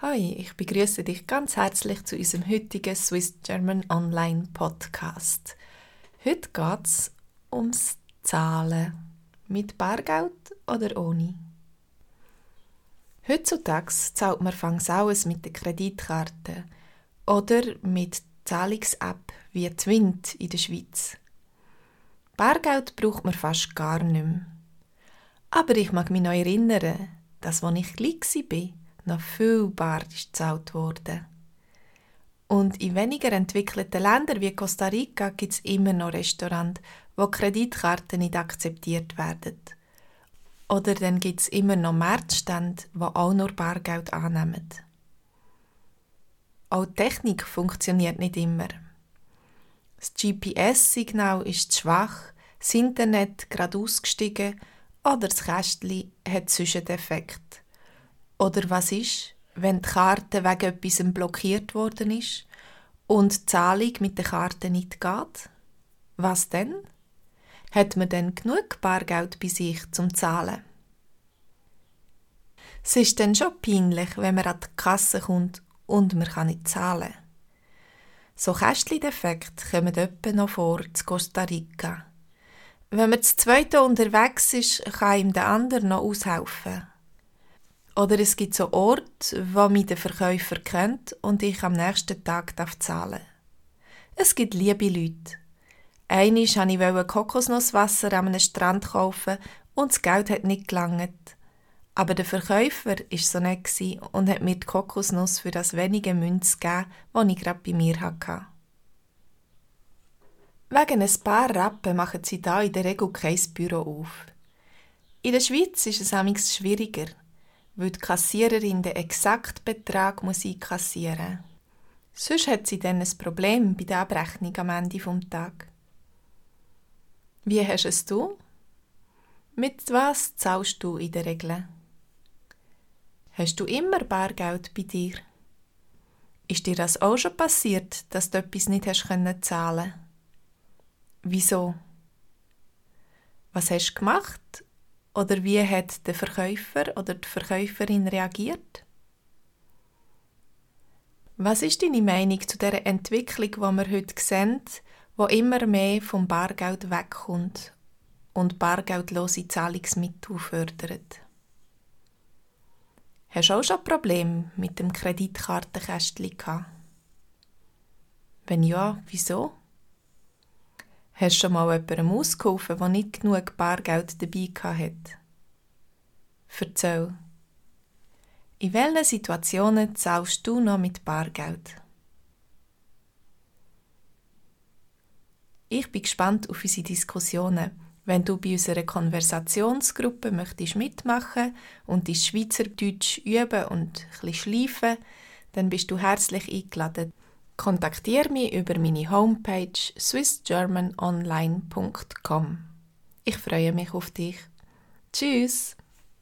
Hi, ich begrüße dich ganz herzlich zu unserem heutigen Swiss German Online Podcast. Heute geht es ums Zahlen. Mit Bargeld oder ohne? Heutzutage zahlt man fangs alles mit der Kreditkarte oder mit Zahlungs-App wie Twint in der Schweiz. Bargeld braucht man fast gar nicht mehr. Aber ich mag mich noch erinnern, dass, als ich klein war, noch viel Bar gezahlt worden. Und in weniger entwickelten Ländern wie Costa Rica gibt es immer noch Restaurants, wo Kreditkarten nicht akzeptiert werden. Oder dann gibt es immer noch Märzstände, die auch nur Bargeld annehmen. Auch die Technik funktioniert nicht immer. Das GPS-Signal ist zu schwach, das Internet gerade ausgestiegen oder das Kästchen hat Zwischendefekt. Oder was ist, wenn die Karte wegen etwas blockiert worden ist und die Zahlung mit der Karte nicht geht? Was denn? Hat man denn genug Bargeld bei sich zum Zahlen? Es ist dann schon peinlich, wenn man an die Kasse kommt und man kann nicht zahlen. So Kästchen-Defekte kommen etwa noch vor zu Costa Rica. Wenn man zu zweit unterwegs ist, kann ihm der andere noch aushelfen. Oder es gibt so Orte, wo mich der Verkäufer kennt und ich am nächsten Tag darf zahlen. Es gibt liebe Leute. Einmal wollte ich Kokosnusswasser an einem Strand kaufen und das Geld hat nicht gelangt. Aber der Verkäufer war so nett und hat mir die Kokosnuss für das wenige Münz gegeben, das ich gerade bei mir hatte. Wegen ein paar Rappen machen sie da in der Regel kein Büro auf. In der Schweiz ist es amigs schwieriger weil die Kassiererin den exakten Betrag muss einkassieren muss. Sonst hat sie dann ein Problem bei der Abrechnung am Ende des Tages. Wie hast es du? Mit was zahlst du in der Regel? Hast du immer Bargeld bei dir? Ist dir das auch schon passiert, dass du etwas nicht hast können zahlen? Wieso? Was hast du gemacht oder wie hat der Verkäufer oder die Verkäuferin reagiert? Was ist deine Meinung zu der Entwicklung, die wir heute sehen, wo immer mehr vom Bargeld wegkommt und bargeldlose Zahlungsmittel fördert? Hast du auch schon Probleme mit dem Kreditkartenkästchen gehabt? Wenn ja, wieso? Hast du schon mal jemandem ausgeholfen, der nicht genug Bargeld dabei hat? Erzähl. In welchen Situationen zahlst du noch mit Bargeld? Ich bin gespannt auf unsere Diskussionen. Wenn du bei unserer Konversationsgruppe möchtest mitmachen und die Schweizerdeutsch üben und ein schleifen, dann bist du herzlich eingeladen. Kontaktiere mich über meine Homepage swissgermanonline.com. Ich freue mich auf dich. Tschüss!